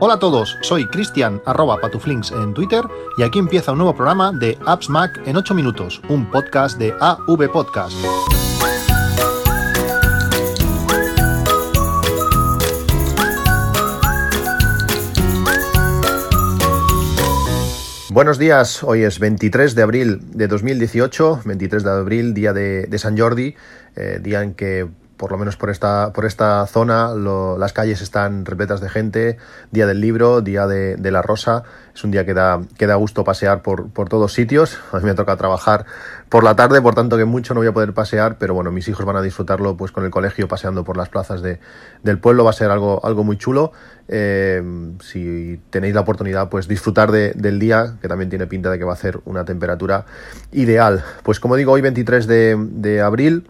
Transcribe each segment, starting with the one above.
Hola a todos, soy Cristian arroba patuflinks en Twitter y aquí empieza un nuevo programa de Apps Mac en 8 minutos, un podcast de AV Podcast. Buenos días, hoy es 23 de abril de 2018, 23 de abril, día de, San Jordi, eh, día en que por lo menos por esta, por esta zona, las calles están repletas de gente, día del libro, día de, la rosa, es un día que da, que da gusto pasear por, por, todos sitios, a mí me toca trabajar por la tarde, por tanto que mucho no voy a poder pasear, pero bueno, mis hijos van a disfrutarlo pues con el colegio, paseando por las plazas de, del pueblo, va a ser algo, algo muy chulo, eh, si tenéis la oportunidad, pues disfrutar del día, que también tiene pinta de que va a ser una temperatura ideal. Pues como digo, hoy 23 de, de abril,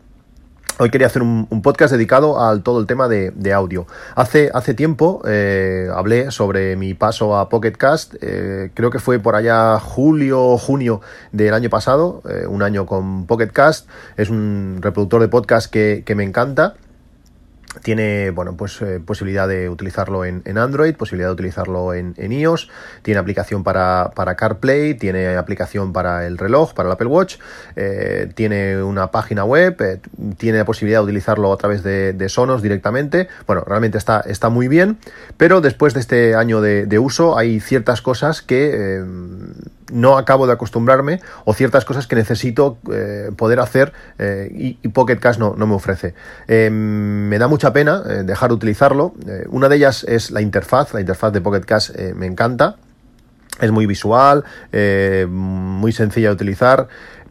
Hoy quería hacer un, podcast dedicado al todo el tema de, audio. Hace, hace tiempo eh, hablé sobre mi paso a Pocket Cast, eh, creo que fue por allá julio o junio del año pasado, eh, un año con Pocket Cast. Es un reproductor de podcast que, que me encanta tiene bueno, pues, eh, posibilidad de utilizarlo en, Android, posibilidad de utilizarlo en, iOS, tiene aplicación para, CarPlay, tiene aplicación para el reloj, para el Apple Watch, eh, tiene una página web, eh, tiene la posibilidad de utilizarlo a través de, Sonos directamente. Bueno, realmente está, está muy bien, pero después de este año de, uso hay ciertas cosas que no acabo de acostumbrarme o ciertas cosas que necesito eh, poder hacer eh, y, Pocket Cash no, no me ofrece. Em, me da mucha pena eh, dejar de utilizarlo. una de ellas es la interfaz. La interfaz de Pocket Cash me encanta. Es muy visual, muy sencilla de utilizar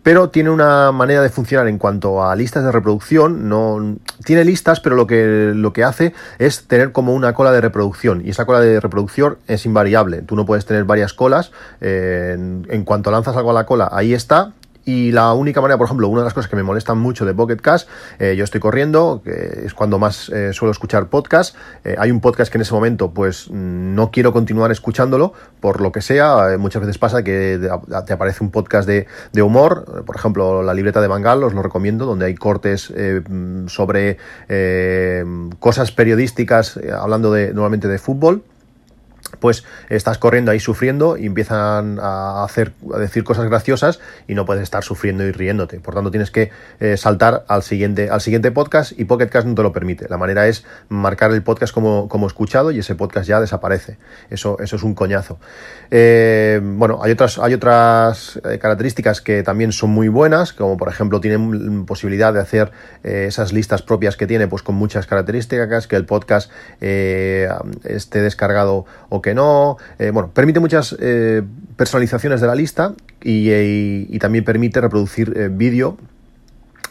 pero tiene una manera de funcionar en cuanto a listas de reproducción. No tiene listas, pero lo que, lo que hace es tener como una cola de reproducción. Y esa cola de reproducción es invariable. Tú no puedes tener varias colas. Eh, en, cuanto lanzas algo a la cola, ahí está. Y la única manera, por ejemplo, una de las cosas que me molestan mucho de Pocket Cast, eh, yo estoy corriendo, que es cuando más eh, suelo escuchar podcast. Eh, hay un podcast que en ese momento, pues no quiero continuar escuchándolo, por lo que sea. muchas veces pasa que te aparece un podcast de, de humor, por ejemplo, La libreta de Bangal, os lo recomiendo, donde hay cortes sobre cosas periodísticas, hablando de, nuevamente de fútbol pues estás corriendo ahí sufriendo y empiezan a hacer a decir cosas graciosas y no puedes estar sufriendo y riéndote. Por tanto, tienes que eh, saltar al siguiente, al siguiente podcast y Pocket Cast no te lo permite. La manera es marcar el podcast como, como escuchado y ese podcast ya desaparece. Eso, eso es un coñazo. Eh, bueno, hay otras, hay otras eh, características que también son muy buenas, como por ejemplo tienen posibilidad de hacer esas listas propias que tiene, pues con muchas características, que el podcast esté descargado o que no. Eh, bueno, permite muchas eh, personalizaciones de la lista y, y también permite reproducir eh, vídeo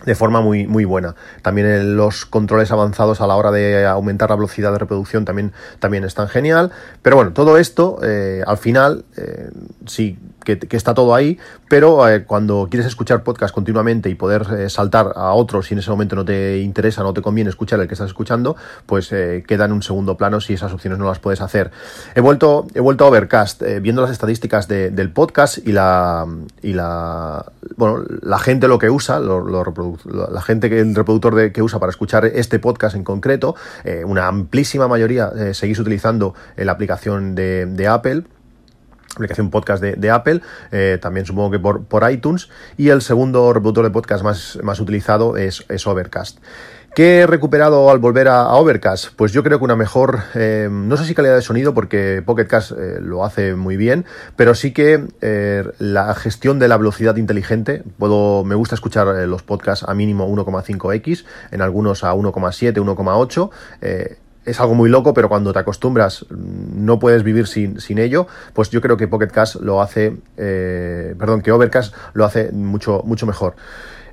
de forma muy, muy buena. También los controles avanzados a la hora de aumentar la velocidad de reproducción también, también están genial. Pero bueno, todo esto eh, al final eh, sí que, está todo ahí, pero eh, cuando quieres escuchar podcast continuamente y poder saltar a otros si en ese momento no te interesa, no te conviene escuchar el que estás escuchando, pues queda en un segundo plano si esas opciones no las puedes hacer. He vuelto, he vuelto a Overcast, viendo las estadísticas del podcast y la, y la, bueno, la gente lo que usa, lo, la gente que el reproductor de, que usa para escuchar este podcast en concreto, eh, una amplísima mayoría eh, seguís utilizando la aplicación de Apple aplicación podcast de, Apple, eh, también supongo que por, iTunes, y el segundo reproductor de podcast más, más utilizado es, Overcast. ¿Qué he recuperado al volver a, Overcast? Pues yo creo que una mejor, eh, no sé si calidad de sonido, porque Pocketcast eh, lo hace muy bien, pero sí que la gestión de la velocidad inteligente, puedo, me gusta escuchar los podcasts a mínimo 1,5x, en algunos a 1,7, 1,8 es algo muy loco, pero cuando te acostumbras no puedes vivir sin, sin ello, pues yo creo que Pocket lo hace, perdón, que Overcast lo hace mucho, mucho mejor.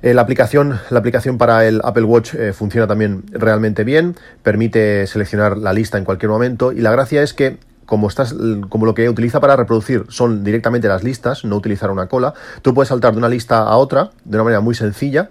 Eh, la, aplicación, la aplicación para el Apple Watch eh, funciona también realmente bien, permite seleccionar la lista en cualquier momento y la gracia es que como, estás, como lo que utiliza para reproducir son directamente las listas, no utilizar una cola, tú puedes saltar de una lista a otra de una manera muy sencilla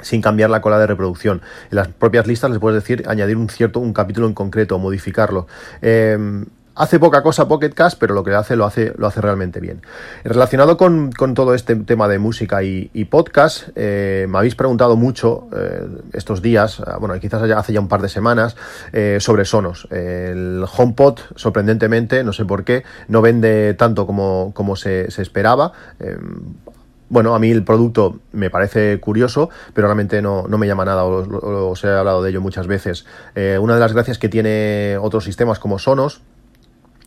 sin cambiar la cola de reproducción. En las propias listas les puedes decir añadir un cierto un capítulo en concreto, modificarlo. Em, hace poca cosa Pocket Cast, pero lo que hace lo hace, lo hace realmente bien. Relacionado con, todo este tema de música y, podcast, eh, me habéis preguntado mucho eh, estos días, ah, bueno, quizás hace ya un par de semanas, eh, sobre Sonos. El HomePod, sorprendentemente, no sé por qué, no vende tanto como, como se, esperaba. Bueno, a mí el producto me parece curioso, pero realmente no, me llama nada, os, he hablado de ello muchas veces. una de las gracias que tiene otros sistemas como Sonos,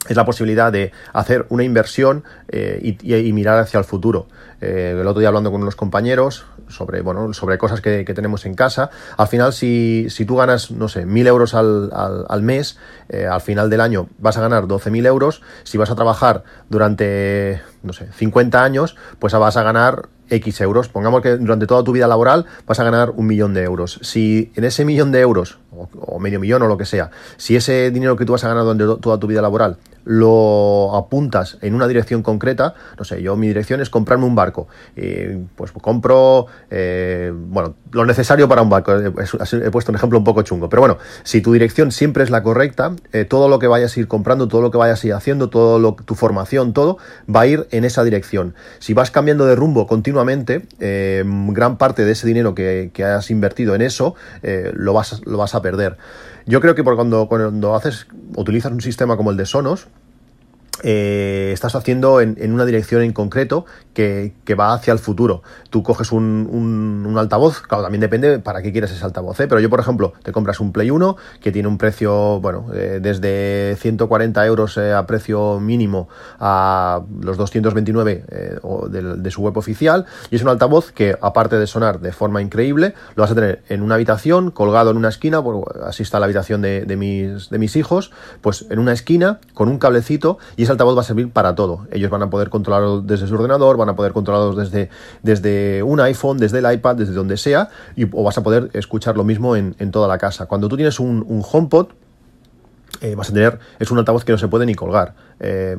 es la posibilidad de hacer una inversión eh, y, mirar hacia el futuro. Eh, el otro día hablando con unos compañeros sobre, bueno, sobre cosas que, tenemos en casa, al final si, si, tú ganas, no sé, mil euros al, al, mes, eh, al final del año vas a ganar 12.000 euros, si vas a trabajar durante, no sé, 50 años, pues vas a ganar X euros. Pongamos que durante toda tu vida laboral vas a ganar un millón de euros. Si en ese millón de euros, o, medio millón o lo que sea, si ese dinero que tú vas a ganar durante toda tu vida laboral lo apuntas en una dirección concreta, no sé, yo mi dirección es comprarme un barco, pues compro, eh, bueno, lo necesario para un barco, he puesto un ejemplo un poco chungo, pero bueno, si tu dirección siempre es la correcta, eh, todo lo que vayas a ir comprando, todo lo que vayas a ir haciendo, todo lo, tu formación, todo, va a ir en esa dirección. Si vas cambiando de rumbo continuamente, eh, gran parte de ese dinero que, has invertido en eso, lo, vas, lo vas a perder. Yo creo que por cuando, cuando haces, utilizas un sistema como el de Sonos, eh, estás haciendo en, una dirección en concreto que, va hacia el futuro. Tú coges un, altavoz, claro, también depende para qué quieres ese altavoz, ¿eh? pero yo, por ejemplo, te compras un Play 1 que tiene un precio, bueno, eh, desde 140 euros a precio mínimo a los 229 de, su web oficial, y es un altavoz que, aparte de sonar de forma increíble, lo vas a tener en una habitación, colgado en una esquina, así está la habitación de, de, mis, de mis hijos, pues en una esquina, con un cablecito, y altavoz va a servir para todo. Ellos van a poder controlarlo desde su ordenador, van a poder controlarlo desde, desde un iPhone, desde el iPad, desde donde sea, y, o vas a poder escuchar lo mismo en, toda la casa. Cuando tú tienes un, un HomePod, eh, vas a tener, es un altavoz que no se puede ni colgar. Eh,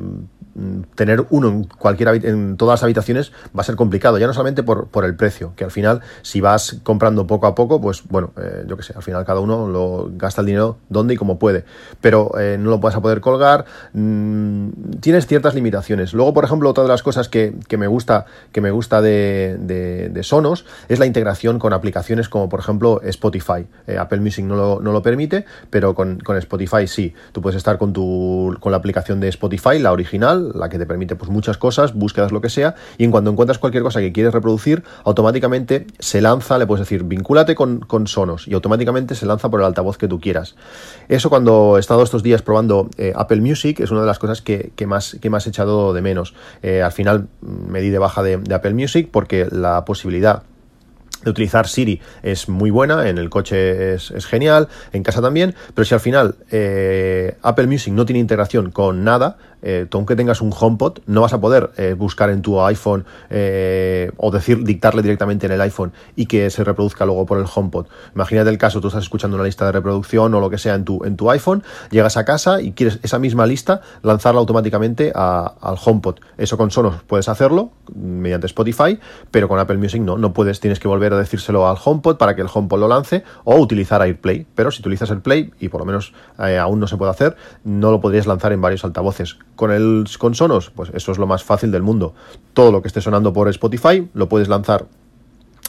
tener uno en cualquier en todas las habitaciones va a ser complicado, ya no solamente por, por el precio, que al final si vas comprando poco a poco, pues bueno, eh, yo que sé, al final cada uno lo gasta el dinero donde y como puede, pero eh, no lo vas a poder colgar, mm, tienes ciertas limitaciones. Luego, por ejemplo, otra de las cosas que, me gusta, que me gusta de, de, Sonos es la integración con aplicaciones como por ejemplo Spotify. Eh, Apple Music no lo, no lo permite, pero con, con Spotify sí. Tú puedes estar con tu con la aplicación de Spotify, la original, la que te permite pues muchas cosas, búsquedas, lo que sea, y en cuanto encuentras cualquier cosa que quieres reproducir, automáticamente se lanza, le puedes decir, vincúlate con, Sonos, y automáticamente se lanza por el altavoz que tú quieras. Eso cuando he estado estos días probando eh, Apple Music es una de las cosas que, más, que más he echado de menos. Eh, al final mm, me di de baja de Apple Music porque la posibilidad de utilizar Siri es muy buena, en el coche es, genial, en casa también, pero si al final eh, Apple Music no tiene integración con nada, eh, tú aunque tengas un HomePod, no vas a poder eh, buscar en tu iPhone o decir, dictarle directamente en el iPhone y que se reproduzca luego por el HomePod. Imagínate el caso, tú estás escuchando una lista de reproducción o lo que sea en tu, en tu iPhone, llegas a casa y quieres esa misma lista lanzarla automáticamente al HomePod. Eso con Sonos puedes hacerlo mediante Spotify, pero con Apple Music no, no puedes, tienes que volver a decírselo al HomePod para que el HomePod lo lance o utilizar AirPlay. Pero si utilizas el Play, y por lo menos eh, aún no se puede hacer, no lo podrías lanzar en varios altavoces. Con, el, con Sonos, pues eso es lo más fácil del mundo. Todo lo que esté sonando por Spotify lo puedes lanzar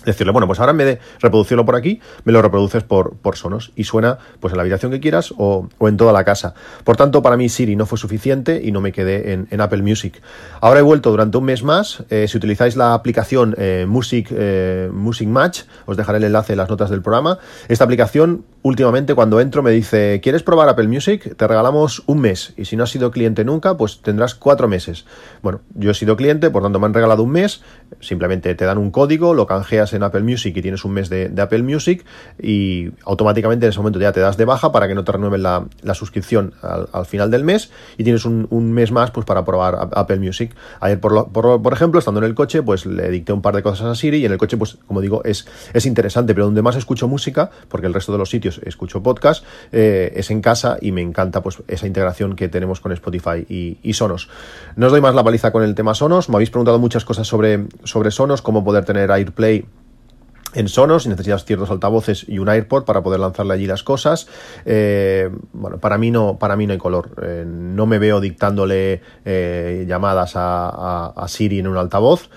decirle, bueno, pues ahora en vez de reproducirlo por aquí, me lo reproduces por, por Sonos y suena pues en la habitación que quieras o, en toda la casa. Por tanto, para mí Siri no fue suficiente y no me quedé en, Apple Music. Ahora he vuelto durante un mes más. Eh, si utilizáis la aplicación eh, Music, eh, Music Match, os dejaré el enlace en las notas del programa. Esta aplicación, últimamente cuando entro, me dice, ¿quieres probar Apple Music? Te regalamos un mes y si no has sido cliente nunca, pues tendrás cuatro meses. Bueno, yo he sido cliente, por tanto me han regalado un mes. Simplemente te dan un código, lo canjeas en Apple Music y tienes un mes de, Apple Music y automáticamente en ese momento ya te das de baja para que no te renueven la, suscripción al, final del mes y tienes un, mes más pues para probar Apple Music. Ayer, por, por, ejemplo, estando en el coche, pues le dicté un par de cosas a Siri y en el coche, pues como digo, es, es interesante, pero donde más escucho música, porque el resto de los sitios escucho podcast, eh, es en casa y me encanta pues esa integración que tenemos con Spotify y, Sonos. No os doy más la paliza con el tema Sonos, me habéis preguntado muchas cosas sobre, sobre Sonos, cómo poder tener AirPlay en Sonos necesitas ciertos altavoces y un AirPod para poder lanzarle allí las cosas. Eh, bueno, para mí no, para mí no hay color. Eh, no me veo dictándole eh, llamadas a, Siri en un altavoz.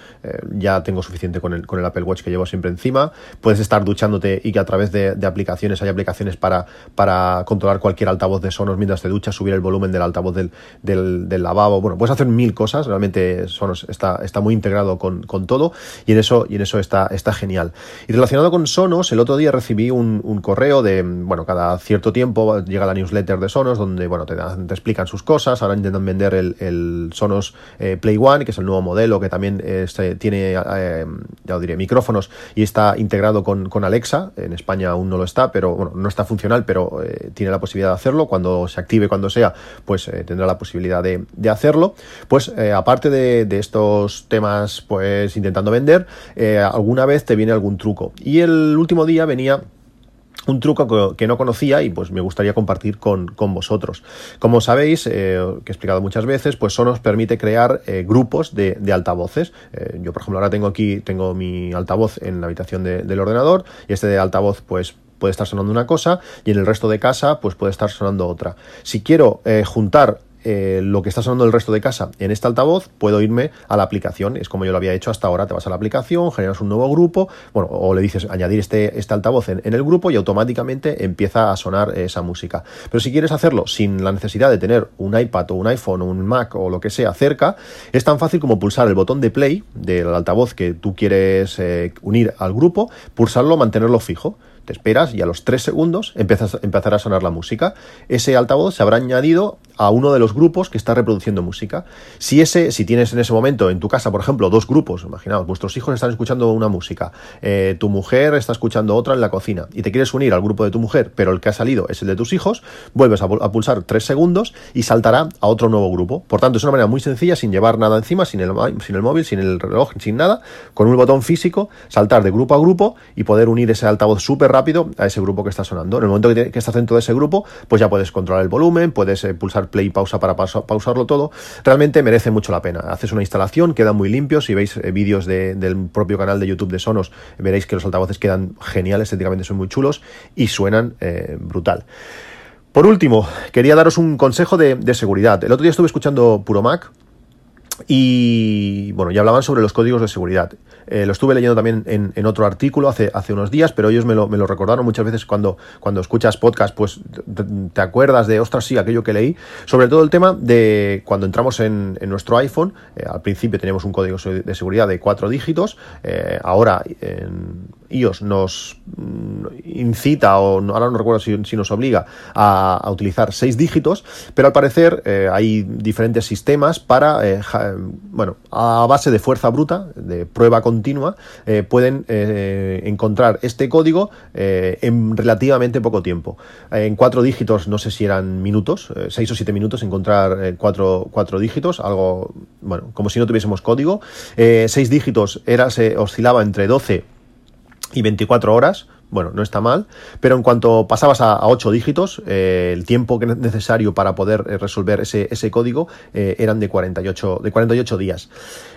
ya tengo suficiente con el, con el Apple Watch que llevo siempre encima. Puedes estar duchándote y que a través de, aplicaciones hay aplicaciones para, para controlar cualquier altavoz de Sonos mientras te duchas, subir el volumen del altavoz del, del, lavabo. Bueno, puedes hacer mil cosas. Realmente Sonos está, está muy integrado con, con todo y en eso, y en eso está, está genial. Y relacionado con Sonos, el otro día recibí un, correo de, bueno, cada cierto tiempo llega la newsletter de Sonos donde, bueno, te, te explican sus cosas. Ahora intentan vender el, Sonos eh, Play One, que es el nuevo modelo que también este, tiene, eh, ya diré, micrófonos y está integrado con, Alexa. En España aún no lo está, pero bueno, no está funcional, pero eh, tiene la posibilidad de hacerlo. Cuando se active, cuando sea, pues tendrá la posibilidad de, hacerlo. Pues aparte de, estos temas, pues intentando vender, alguna vez te viene algún truco y el último día venía un truco que no conocía y pues me gustaría compartir con, vosotros. Como sabéis, eh, que he explicado muchas veces, pues Sonos permite crear eh, grupos de, altavoces. Eh, yo, por ejemplo, ahora tengo aquí, tengo mi altavoz en la habitación del ordenador y este de altavoz pues puede estar sonando una cosa y en el resto de casa pues puede estar sonando otra. Si quiero juntar eh, lo que está sonando el resto de casa en este altavoz, puedo irme a la aplicación. Es como yo lo había hecho hasta ahora. Te vas a la aplicación, generas un nuevo grupo, bueno, o le dices añadir este, este altavoz en, el grupo y automáticamente empieza a sonar esa música. Pero si quieres hacerlo sin la necesidad de tener un iPad o un iPhone o un Mac o lo que sea cerca, es tan fácil como pulsar el botón de play del altavoz que tú quieres eh, unir al grupo, pulsarlo, mantenerlo fijo te esperas y a los tres segundos empiezas, empezará a sonar la música. Ese altavoz se habrá añadido a uno de los grupos que está reproduciendo música. Si ese, si tienes en ese momento en tu casa, por ejemplo, dos grupos, imaginaos, vuestros hijos están escuchando una música, eh, tu mujer está escuchando otra en la cocina y te quieres unir al grupo de tu mujer, pero el que ha salido es el de tus hijos, vuelves a, pulsar tres segundos y saltará a otro nuevo grupo. Por tanto, es una manera muy sencilla, sin llevar nada encima, sin el, sin el móvil, sin el reloj, sin nada, con un botón físico, saltar de grupo a grupo y poder unir ese altavoz súper rápido a ese grupo que está sonando. En el momento que, estás dentro de ese grupo, pues ya puedes controlar el volumen, puedes eh, pulsar play y pausa para pausarlo todo. Realmente merece mucho la pena. Haces una instalación, queda muy limpio. Si veis eh, vídeos del propio canal de YouTube de Sonos, veréis que los altavoces quedan geniales, estéticamente son muy chulos y suenan eh, brutal. Por último, quería daros un consejo de, de seguridad. El otro día estuve escuchando Puro Mac, y bueno, ya hablaban sobre los códigos de seguridad. Eh, lo estuve leyendo también en, otro artículo hace, hace unos días, pero ellos me lo, me lo recordaron muchas veces cuando, cuando escuchas podcast, pues te, acuerdas de, ostras, sí, aquello que leí. Sobre todo el tema de cuando entramos en, nuestro iPhone, eh, al principio teníamos un código de seguridad de cuatro dígitos, eh, ahora en iOS nos mm, incita, o ahora no recuerdo si, nos obliga, a, utilizar seis dígitos, pero al parecer hay diferentes sistemas para, bueno, a base de fuerza bruta, de prueba con continua, eh, pueden eh, encontrar este código eh, en relativamente poco tiempo. en cuatro dígitos, no sé si eran minutos, seis o siete minutos, encontrar cuatro, cuatro, dígitos, algo, bueno, como si no tuviésemos código. seis dígitos era, se oscilaba entre 12 y 24 horas bueno, no está mal, pero en cuanto pasabas a, 8 dígitos, eh, el tiempo necesario para poder eh, resolver ese, ese código eh, eran de 48, de 48 días.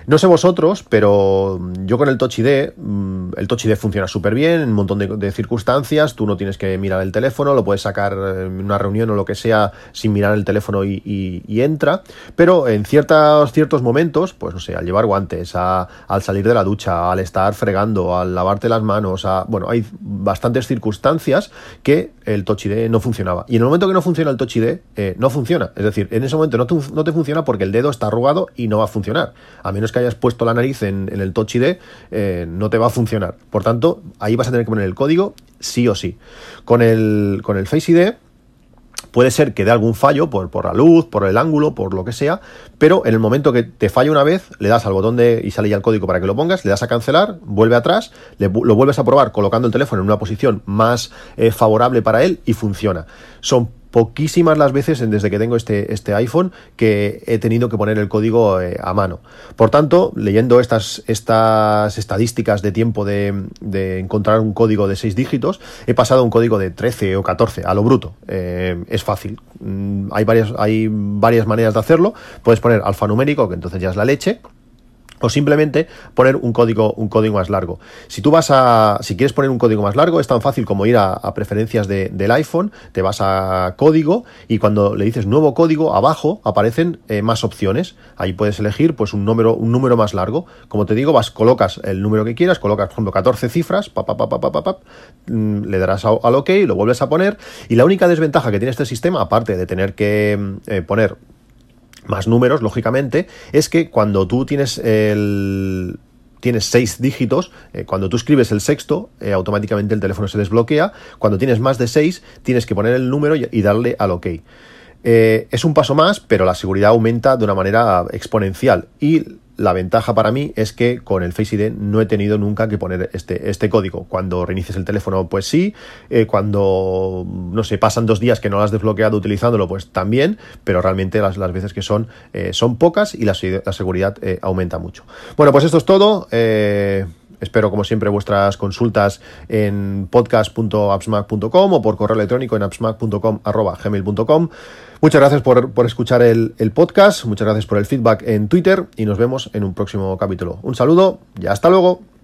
No sé vosotros, pero yo con el Touch ID, mm, el Touch ID funciona súper bien en un montón de, circunstancias, tú no tienes que mirar el teléfono, lo puedes sacar en una reunión o lo que sea sin mirar el teléfono y, entra, pero en ciertos, ciertos momentos, pues no sé, al llevar guantes, al salir de la ducha, al estar fregando, al lavarte las manos, a, bueno, hay bastantes circunstancias que el Touch no funcionaba. Y en el momento que no funciona el Touch ID, eh, no funciona. Es decir, en ese momento no te, funciona porque el dedo está arrugado y no va a funcionar. A menos que hayas puesto la nariz en, el Touch ID, eh, no te va a funcionar. Por tanto, ahí vas a tener que poner el código sí o sí. Con el, con el Face ID Puede ser que dé algún fallo por, por la luz, por el ángulo, por lo que sea, pero en el momento que te falla una vez, le das al botón de y sale ya el código para que lo pongas, le das a cancelar, vuelve atrás, lo vuelves a probar colocando el teléfono en una posición más eh, favorable para él y funciona. Son poquísimas las veces desde que tengo este, este iPhone que he tenido que poner el código eh, a mano. Por tanto, leyendo estas, estas estadísticas de tiempo de, encontrar un código de 6 dígitos, he pasado a un código de 13 o 14, a lo bruto. Eh, es fácil. Mm, hay, varias, hay varias maneras de hacerlo. Puedes poner alfanumérico, que entonces ya es la leche o simplemente poner un código, un código más largo. Si tú vas a, si quieres poner un código más largo, es tan fácil como ir a, preferencias del iPhone, te vas a código y cuando le dices nuevo código, abajo aparecen eh, más opciones. Ahí puedes elegir pues un número, un número más largo. Como te digo, vas, colocas el número que quieras, colocas, por ejemplo, 14 cifras, pa, mm, le darás al OK, lo vuelves a poner. Y la única desventaja que tiene este sistema, aparte de tener que mm, eh, poner más números, lógicamente, es que cuando tú tienes el tienes seis dígitos, eh, cuando tú escribes el sexto, eh, automáticamente el teléfono se desbloquea. Cuando tienes más de seis, tienes que poner el número y, darle al OK. Eh, es un paso más, pero la seguridad aumenta de una manera exponencial. Y la ventaja para mí es que con el Face ID no he tenido nunca que poner este, este código. Cuando reinicies el teléfono, pues sí. Eh, cuando, no sé, pasan dos días que no lo has desbloqueado utilizándolo, pues también. Pero realmente las, las veces que son, eh, son pocas y la, seguridad aumenta mucho. Bueno, pues esto es todo. Espero, como siempre, vuestras consultas en podcast.appsmac.com o por correo electrónico en appsmac.com.gmail.com. Muchas gracias por, escuchar el, el podcast, muchas gracias por el feedback en Twitter y nos vemos en un próximo capítulo. Un saludo y hasta luego.